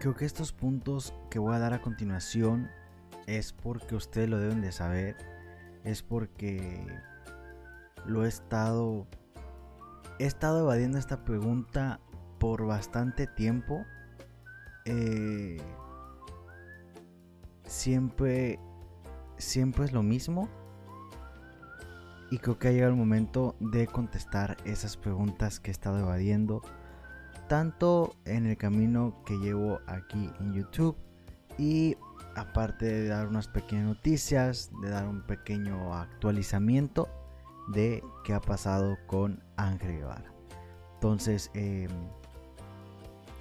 creo que estos puntos que voy a dar a continuación es porque ustedes lo deben de saber. Es porque lo he estado... He estado evadiendo esta pregunta por bastante tiempo. Eh, siempre... Siempre es lo mismo. Y creo que ha llegado el momento de contestar esas preguntas que he estado evadiendo. Tanto en el camino que llevo aquí en YouTube. Y aparte de dar unas pequeñas noticias, de dar un pequeño actualizamiento de qué ha pasado con Ángel Guevara. Entonces, em,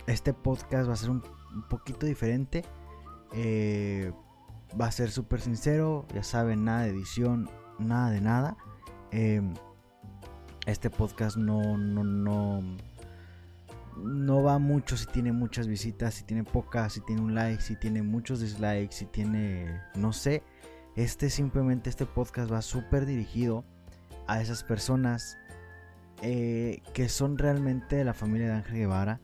este podcast va a ser un, poquito diferente. Eh, va a ser súper sincero, ya saben, nada de edición, nada de nada. Em, este podcast no, no, no, no va mucho si tiene muchas visitas, si tiene pocas, si tiene un like, si tiene muchos dislikes, si tiene, no sé. Este simplemente, este podcast va súper dirigido a esas personas eh, que son realmente de la familia de Ángel Guevara,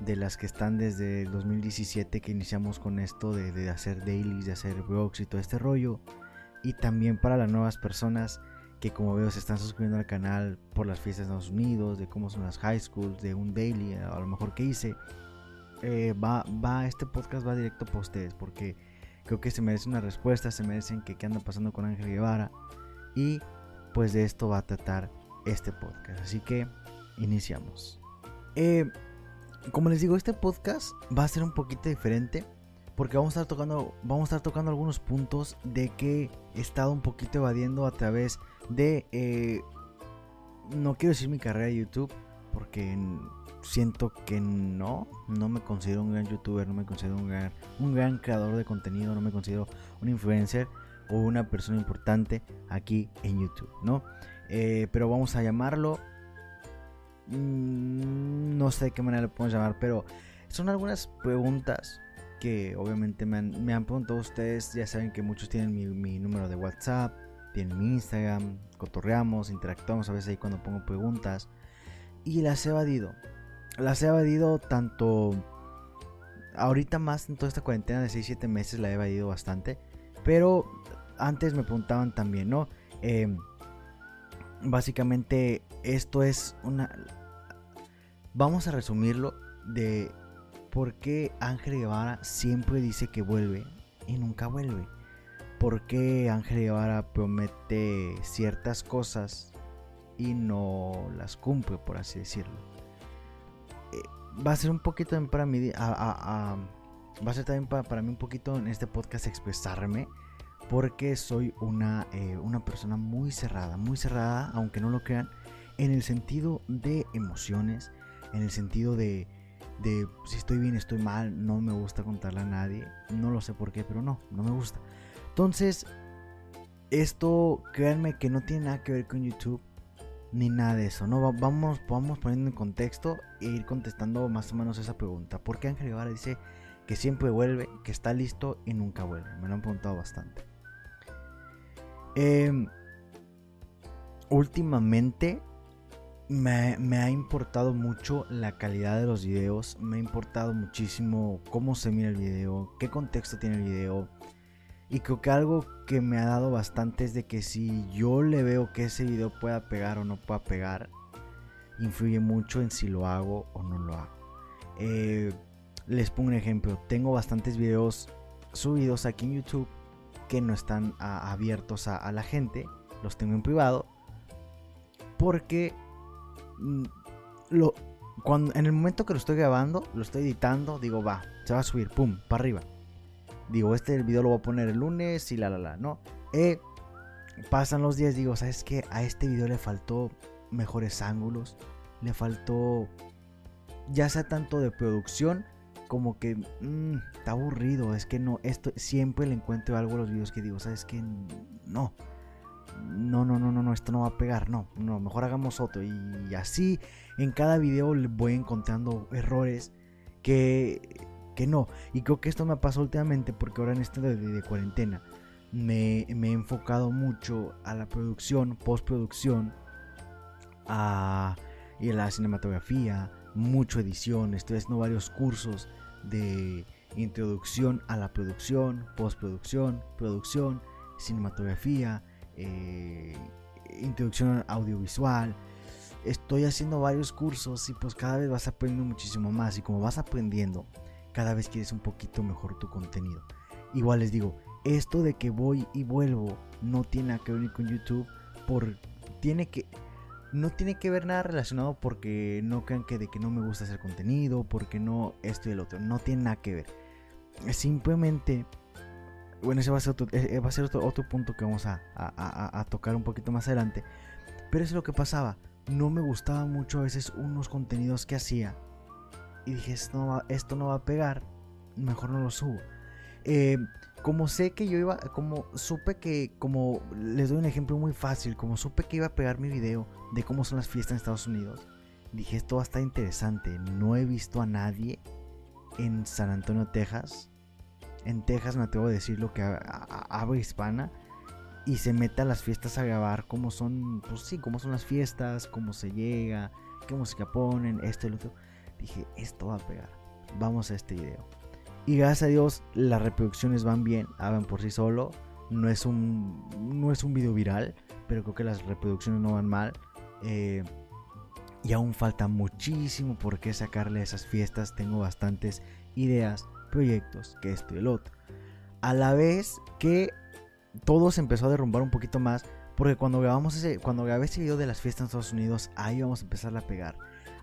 de las que están desde 2017 que iniciamos con esto de, de hacer dailies, de hacer blogs y todo este rollo. Y también para las nuevas personas que como veo se están suscribiendo al canal por las fiestas de Estados Unidos, de cómo son las high schools, de un daily, a lo mejor que hice. Eh, va, va, este podcast va directo para ustedes porque creo que se merece una respuesta, se merecen que qué anda pasando con Ángel Guevara y pues de esto va a tratar este podcast. Así que iniciamos. Eh, como les digo, este podcast va a ser un poquito diferente porque vamos a estar tocando, vamos a estar tocando algunos puntos de que he estado un poquito evadiendo a través eh, no quiero decir mi carrera de YouTube, porque siento que no, no me considero un gran youtuber, no me considero un gran, un gran creador de contenido, no me considero un influencer o una persona importante aquí en YouTube, ¿no? Eh, pero vamos a llamarlo, mm, no sé de qué manera lo podemos llamar, pero son algunas preguntas que obviamente me han, me han preguntado ustedes, ya saben que muchos tienen mi número de WhatsApp, tienen mi Instagram, cotorreamos, interactuamos a veces ahí cuando pongo preguntas. Y las he evadido. Las he evadido tanto... Ahorita más en toda esta cuarentena de 6-7 meses la he evadido bastante. Pero antes me preguntaban también, ¿no? Em, básicamente esto es una... Vamos a resumirlo de por qué Ángel Guevara siempre dice que vuelve y nunca vuelve por qué Ángel Guevara promete ciertas cosas y no las cumple, por así decirlo. Eh, va a ser un poquito para mí, va a ser también para, mí un poquito en este podcast expresarme, porque soy una, eh, una persona muy cerrada, muy cerrada, aunque no lo crean, en el sentido de emociones, en el sentido de, de si estoy bien, estoy mal, no me gusta contarle a nadie, no lo sé por qué, pero no, no me gusta. Entonces, esto, créanme que no tiene nada que ver con YouTube ni nada de eso. No, vamos, vamos poniendo en contexto e ir contestando más o menos esa pregunta. ¿Por qué Ángel Guevara dice que siempre vuelve, que está listo y nunca vuelve? Me lo han preguntado bastante. Em, últimamente me, me, ha importado mucho la calidad de los videos. Me ha importado muchísimo cómo se mira el video, qué contexto tiene el video y creo que algo que me ha dado bastante es de que si yo le veo que ese video pueda pegar o no pueda pegar, influye mucho en si lo hago o no lo hago. Eh, les pongo un ejemplo. Tengo bastantes videos subidos aquí en YouTube que no están abiertos a, la gente. Los tengo en privado. Porque mm, lo, cuando, en el momento que lo estoy grabando, lo estoy editando, digo, va, se va a subir, pum, para arriba digo, este video lo voy a poner el lunes y la la la, ¿no? Eh, pasan los días, digo, ¿sabes qué? A este video le faltó mejores ángulos, le faltó, ya sea tanto de producción como que mm, está aburrido, es que no, esto siempre le encuentro algo a los videos que digo, ¿sabes qué? No. No, no, no, no, no, esto no va a pegar, no, no, mejor hagamos otro. Y así en cada video voy encontrando errores que que no. Y creo que esto me pasado últimamente porque ahora en este de, cuarentena me, he enfocado mucho a la producción, postproducción, a, y a la cinematografía, mucho edición. Estoy haciendo varios cursos de introducción a la producción, postproducción, producción, cinematografía, eh, introducción audiovisual. Estoy haciendo varios cursos y pues cada vez vas aprendiendo muchísimo más y como vas aprendiendo, cada vez quieres un poquito mejor tu contenido. Igual les digo, esto de que voy y vuelvo no tiene nada que ver con YouTube por tiene que no tiene que ver nada relacionado porque no crean que de que no me gusta hacer contenido, porque no esto y el otro, no tiene nada que ver. Simplemente bueno, ese va a ser otro, eh, va a ser otro, punto que vamos a, tocar un poquito más adelante. Pero eso es lo que pasaba. No me gustaba mucho a veces unos contenidos que hacía. Y dije, esto no va, esto no va a pegar. Mejor no lo subo. Eh, como sé que yo iba, como supe que, como les doy un ejemplo muy fácil, como supe que iba a pegar mi video de cómo son las fiestas en Estados Unidos, dije esto va a estar interesante. No he visto a nadie en San Antonio, Texas, en Texas, me atrevo a decir lo que habla hispana y se mete a las fiestas a grabar cómo son, pues sí, cómo son las fiestas, cómo se llega, qué música ponen, esto y lo otro. Dije, esto va a pegar. Vamos a este video. Y gracias a Dios las reproducciones van bien, hablan por sí solo. No es un, no es un video viral, pero creo que las reproducciones no van mal. Eh, y aún falta muchísimo por qué sacarle a esas fiestas. Tengo bastantes ideas proyectos que esto y el otro. A la vez que todo se empezó a derrumbar un poquito más, porque cuando grabamos ese, cuando grabé ese video de las fiestas en Estados Unidos, ahí vamos a empezar a pegar.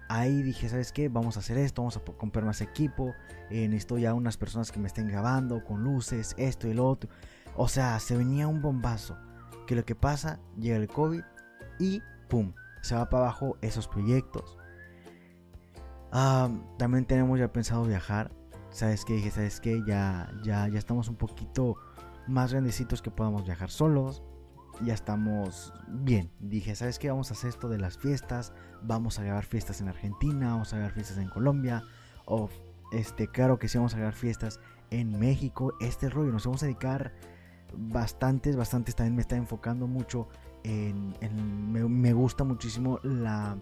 Ahí dije, ¿sabes qué? Vamos a hacer esto, vamos a comprar más equipo, eh, necesito ya unas personas que me estén grabando con luces, esto y el otro. O sea, se venía un bombazo. Que lo que pasa, llega el COVID y ¡pum! Se va para abajo esos proyectos. También tenemos ya pensado viajar. ¿sabes qué? Dije, ¿sabes qué? Ya, ya, ya estamos un poquito más grandecitos que podamos viajar solos. Ya estamos bien. Dije, ¿sabes qué? Vamos a hacer esto de las fiestas. Vamos a grabar fiestas en Argentina. Vamos a grabar fiestas en Colombia. O, este, claro que sí, vamos a grabar fiestas en México. Este rollo. Nos vamos a dedicar bastantes, bastantes. También me está enfocando mucho en. me gusta muchísimo la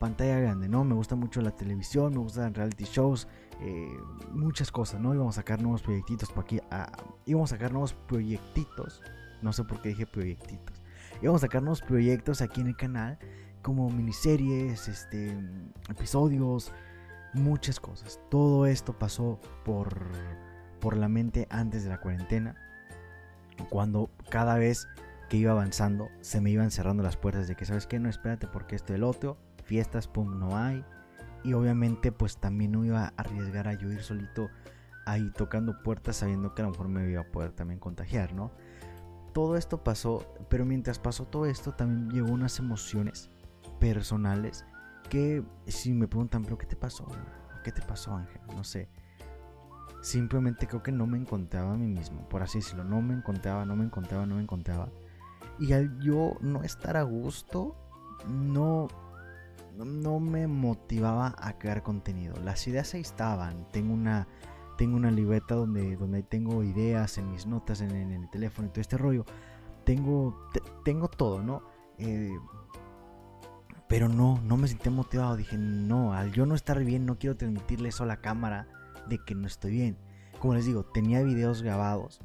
pantalla grande, ¿no? Me gusta mucho la televisión, me gustan reality shows, eh, muchas cosas, ¿no? Íbamos a sacar nuevos proyectitos por aquí, ah, íbamos a sacar nuevos proyectitos, no sé por qué dije proyectitos, íbamos a sacar proyectos aquí en el canal, como miniseries, este, episodios, muchas cosas. Todo esto pasó por, por la mente antes de la cuarentena, cuando cada vez que iba avanzando se me iban cerrando las puertas de que, ¿sabes qué? No, espérate porque esto el otro fiestas, pum, no hay. Y obviamente pues también no iba a arriesgar a yo ir solito ahí tocando puertas sabiendo que a lo mejor me iba a poder también contagiar, ¿no? Todo esto pasó, pero mientras pasó todo esto también llegó unas emociones personales que si me preguntan, pero ¿qué te pasó? ¿Qué te pasó Ángel? No sé. Simplemente creo que no me encontraba a mí mismo, por así decirlo. No me encontraba, no me encontraba, no me encontraba. Y al yo no estar a gusto, no no me motivaba a crear contenido. Las ideas ahí estaban. Tengo una, tengo una libreta donde, donde tengo ideas en mis notas, en, el teléfono y todo este rollo. Tengo, tengo todo, ¿no? Eh, pero no, no me sentí motivado. Dije, no, al yo no estar bien, no quiero transmitirle eso a la cámara de que no estoy bien. Como les digo, tenía videos grabados.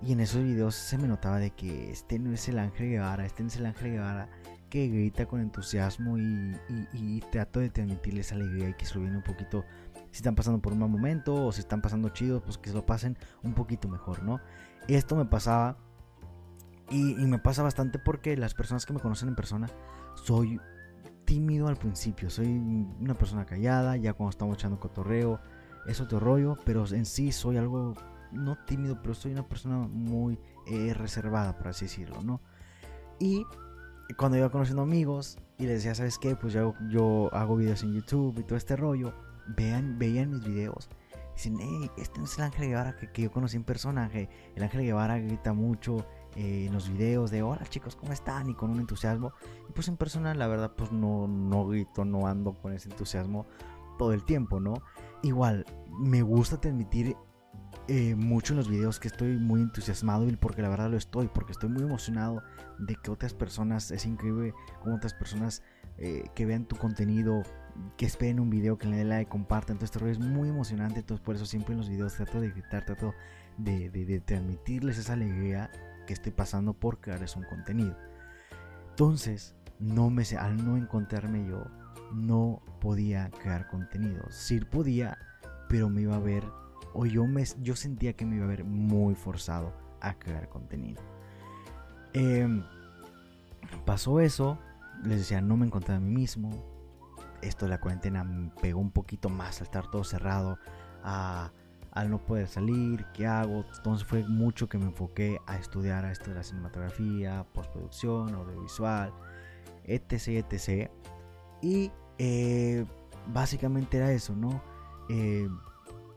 Y en esos videos se me notaba de que este no es el Ángel Guevara, este no es el Ángel Guevara que grita con entusiasmo y, trato de transmitirles alegría y que se un poquito, si están pasando por un mal momento o si están pasando chidos, pues que se lo pasen un poquito mejor, ¿no? Esto me pasaba y, me pasa bastante porque las personas que me conocen en persona, soy tímido al principio, soy una persona callada, ya cuando estamos echando cotorreo, es otro rollo, pero en sí soy algo, no tímido, pero soy una persona muy eh, reservada, por así decirlo, ¿no? Y cuando iba conociendo amigos y les decía, ¿sabes qué? Pues yo, yo hago videos en YouTube y todo este rollo. Vean, veían mis videos. Dicen, hey, este no es el Ángel Guevara que, yo conocí en persona. El Ángel Guevara grita mucho eh, en los videos de, hola chicos, ¿cómo están? Y con un entusiasmo. Y pues en persona, la verdad, pues no, no grito, no ando con ese entusiasmo todo el tiempo, ¿no? Igual, me gusta transmitir eh, mucho en los videos que estoy muy entusiasmado y porque la verdad lo estoy, porque estoy muy emocionado de que otras personas, es increíble como otras personas eh, que vean tu contenido que esperen un video, que le den like, compartan. Entonces, este es muy emocionante. Entonces, por eso siempre en los videos trato de gritar, trato de, transmitirles esa alegría que estoy pasando por crearles un contenido. Entonces, no me al no encontrarme yo, no podía crear contenido. Sí podía, pero me iba a ver, o yo, me, yo sentía que me iba a ver muy forzado a crear contenido. Em, pasó eso, les decía, no me encontraba a mí mismo. Esto de la cuarentena me pegó un poquito más al estar todo cerrado, al no poder salir, ¿qué hago? Entonces fue mucho que me enfoqué a estudiar a esto de la cinematografía, postproducción, audiovisual, etc, etc. Y eh, básicamente era eso, ¿no? Eh,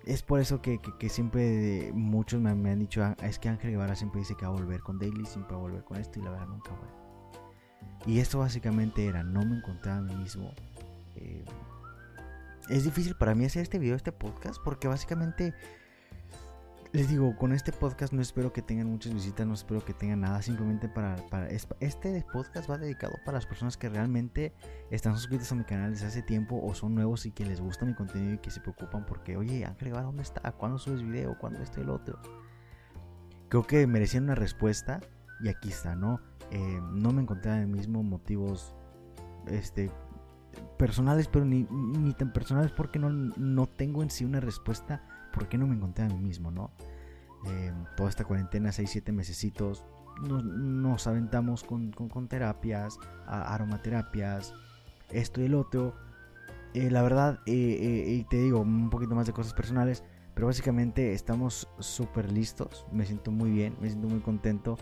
es por eso que, siempre muchos me, han dicho, ah, es que Ángel Guevara siempre dice que va a volver con Daily, siempre va a volver con esto y la verdad nunca voy. Y esto básicamente era, no me encontraba a mí mismo. Eh, es difícil para mí hacer este video, este podcast, porque básicamente les digo, con este podcast no espero que tengan muchas visitas, no espero que tengan nada, simplemente para, para este podcast va dedicado para las personas que realmente están suscritos a mi canal desde hace tiempo o son nuevos y que les gusta mi contenido y que se preocupan porque, oye, Ángel ¿dónde está? ¿Cuándo subes video? ¿Cuándo esto y el otro? Creo que merecían una respuesta y aquí está, ¿no? Eh, no me encontré en mismo motivos este, personales, pero ni, ni tan personales porque no, no tengo en sí una respuesta ¿por qué no me encontré a mí mismo, no? Eh, toda esta cuarentena, 6-7 mesecitos, nos, aventamos con, terapias, aromaterapias, esto y el otro. Eh, la verdad, eh, y te digo un poquito más de cosas personales, pero básicamente estamos súper listos. Me siento muy bien, me siento muy contento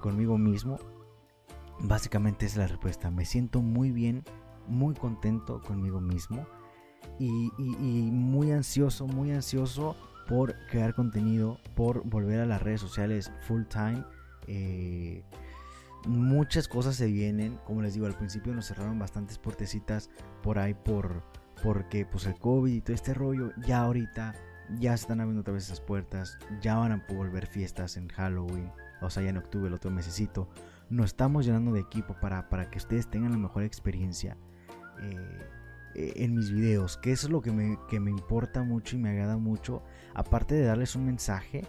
conmigo mismo. Básicamente es la respuesta. Me siento muy bien, muy contento conmigo mismo y, muy ansioso, muy ansioso por crear contenido, por volver a las redes sociales full time. Eh, muchas cosas se vienen, como les digo, al principio nos cerraron bastantes puertecitas por ahí por porque pues el COVID y todo este rollo, ya ahorita ya se están abriendo otra vez esas puertas, ya van a volver fiestas en Halloween, o sea, ya en octubre, el otro mesecito. Nos estamos llenando de equipo para, para que ustedes tengan la mejor experiencia. Eh, en mis videos, que eso es lo que me, importa mucho y me agrada mucho. Aparte de darles un mensaje,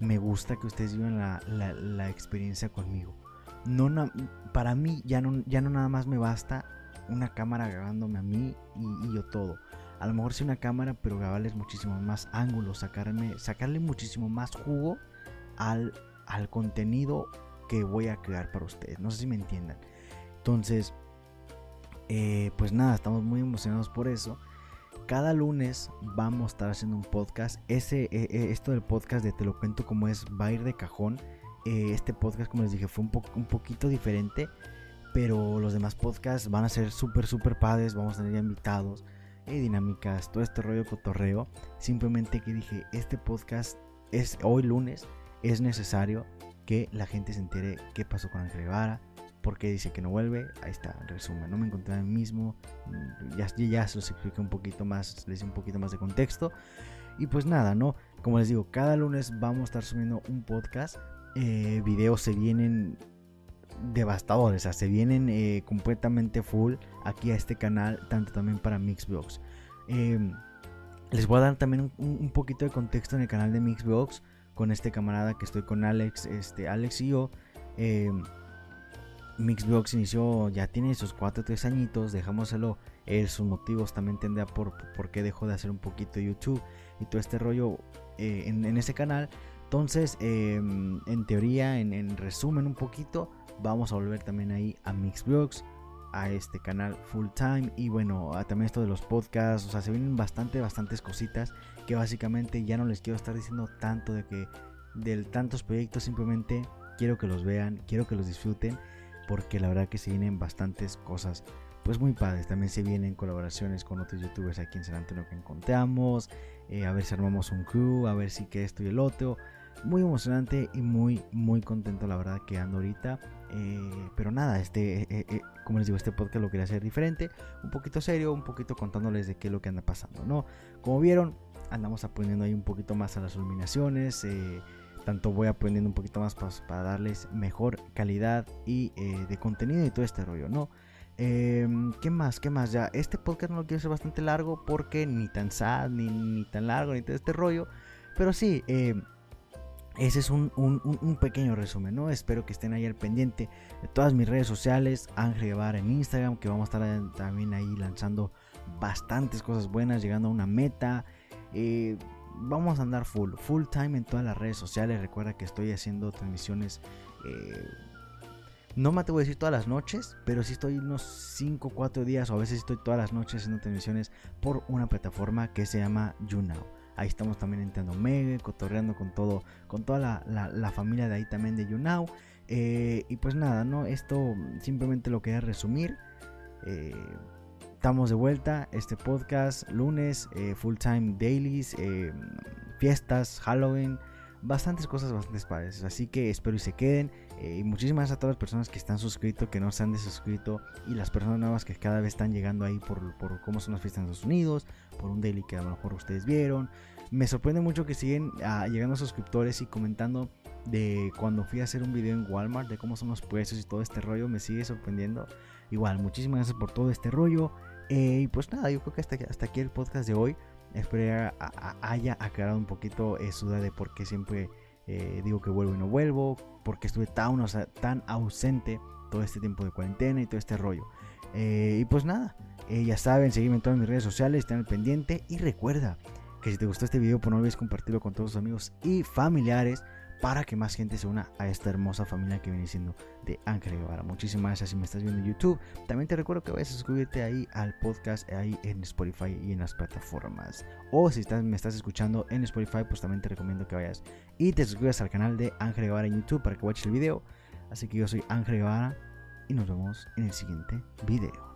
me gusta que ustedes vivan la, experiencia conmigo. No, para mí ya no, ya no nada más me basta una cámara grabándome a mí y, yo todo. A lo mejor sí una cámara, pero grabarles muchísimo más ángulos, sacarme, sacarle muchísimo más jugo al, al contenido que voy a crear para ustedes. No sé si me entiendan. Entonces, eh, pues nada, estamos muy emocionados por eso. Cada lunes vamos a estar haciendo un podcast. Ese, eh, eh, esto del podcast de Te lo cuento como es va a ir de cajón. este podcast, como les dije, fue un, un poquito diferente. Pero los demás podcasts van a ser súper, súper padres. Vamos a tener invitados, dinámicas, todo este rollo cotorreo. Simplemente que dije, este podcast es hoy lunes. Es necesario que la gente se entere qué pasó con Ángel Guevara porque dice que no vuelve. Ahí está, resumen. No me encontré el mismo. Mm, ya, ya se los expliqué un poquito más, les di un poquito más de contexto. Y pues nada, ¿no? Como les digo, cada lunes vamos a estar subiendo un podcast. Eh, videos se vienen devastadores, o sea, se vienen eh, completamente full aquí a este canal, tanto también para Mixbox. Eh, les voy a dar también un, poquito de contexto en el canal de Mixbox con este camarada que estoy con Alex, este Alex y yo. Eh, Mixbox inició, ya tiene sus 4 o 3 añitos, dejámoselo. Él, sus motivos también tendría por, por qué dejó de hacer un poquito YouTube y todo este rollo eh, en, ese canal. Entonces, em, en teoría, en, resumen un poquito, vamos a volver también ahí a Mixbox, a este canal full time y bueno, también esto de los podcasts, o sea, se vienen bastante, bastantes cositas que básicamente ya no les quiero estar diciendo tanto de que de tantos proyectos, simplemente quiero que los vean, quiero que los disfruten porque la verdad que se vienen bastantes cosas pues muy padres. También se vienen colaboraciones con otros youtubers aquí en San Antonio que encontramos. Eh, a ver si armamos un crew, a ver si que esto y el otro. Muy emocionante y muy, muy contento la verdad que ando ahorita. Eh, pero nada, este, eh, como les digo, este podcast lo quería hacer diferente. Un poquito serio, un poquito contándoles de qué es lo que anda pasando, ¿no? Como vieron, andamos aprendiendo ahí un poquito más a las iluminaciones tanto voy aprendiendo un poquito más para, darles mejor calidad y eh, de contenido y todo este rollo, ¿no? Em, ¿Qué más? ¿Qué más? Ya, este podcast no lo quiero hacer bastante largo porque ni tan sad, ni, ni tan largo, ni todo este rollo. Pero sí, eh, ese es un, pequeño resumen, ¿no? Espero que estén ahí al pendiente de todas mis redes sociales, Ángel Guevara en Instagram, que vamos a estar también ahí lanzando bastantes cosas buenas, llegando a una meta. Eh, vamos a andar full, full time en todas las redes sociales. Recuerda que estoy haciendo transmisiones. Eh, no me atrevo a decir todas las noches, pero sí estoy unos 5 o 4 días, o a veces estoy todas las noches haciendo transmisiones por una plataforma que se llama YouNow. Ahí estamos también entrando Mega, cotorreando con todo, con toda la, familia de ahí también de YouNow. Eh, y pues nada, ¿no? Esto simplemente lo quería resumir. Eh, estamos de vuelta, este podcast, lunes, eh, full time dailies, fiestas, Halloween bastantes cosas bastante padres. Así que espero y se queden. Eh, y muchísimas gracias a todas las personas que están suscritos, que no se han desuscrito. Y las personas nuevas que cada vez están llegando ahí por, por cómo son las fiestas en Estados Unidos. Por un daily que a lo mejor ustedes vieron. Me sorprende mucho que siguen ah, llegando suscriptores y comentando de cuando fui a hacer un video en Walmart. De cómo son los precios y todo este rollo. Me sigue sorprendiendo. Igual, muchísimas gracias por todo este rollo. Eh, y pues nada, yo creo que hasta, hasta aquí el podcast de hoy. Espero haya aclarado un poquito eh, su duda de por qué siempre eh, digo que vuelvo y no vuelvo, porque estuve tan, ausente todo este tiempo de cuarentena y todo este rollo. Y pues nada, ya saben, seguirme en todas mis redes sociales, estén al pendiente y recuerda que si te gustó este video, pues no olvides compartirlo con todos tus amigos y familiares para que más gente se una a esta hermosa familia que viene siendo de Ángel Guevara. Muchísimas gracias si me estás viendo en YouTube. También te recuerdo que vayas a suscribirte ahí al podcast, ahí en Spotify y en las plataformas. O si me estás escuchando en Spotify, pues también te recomiendo que vayas y te suscribas al canal de Ángel Guevara en YouTube para que watches el video. Así que yo soy Ángel Guevara y nos vemos en el siguiente video.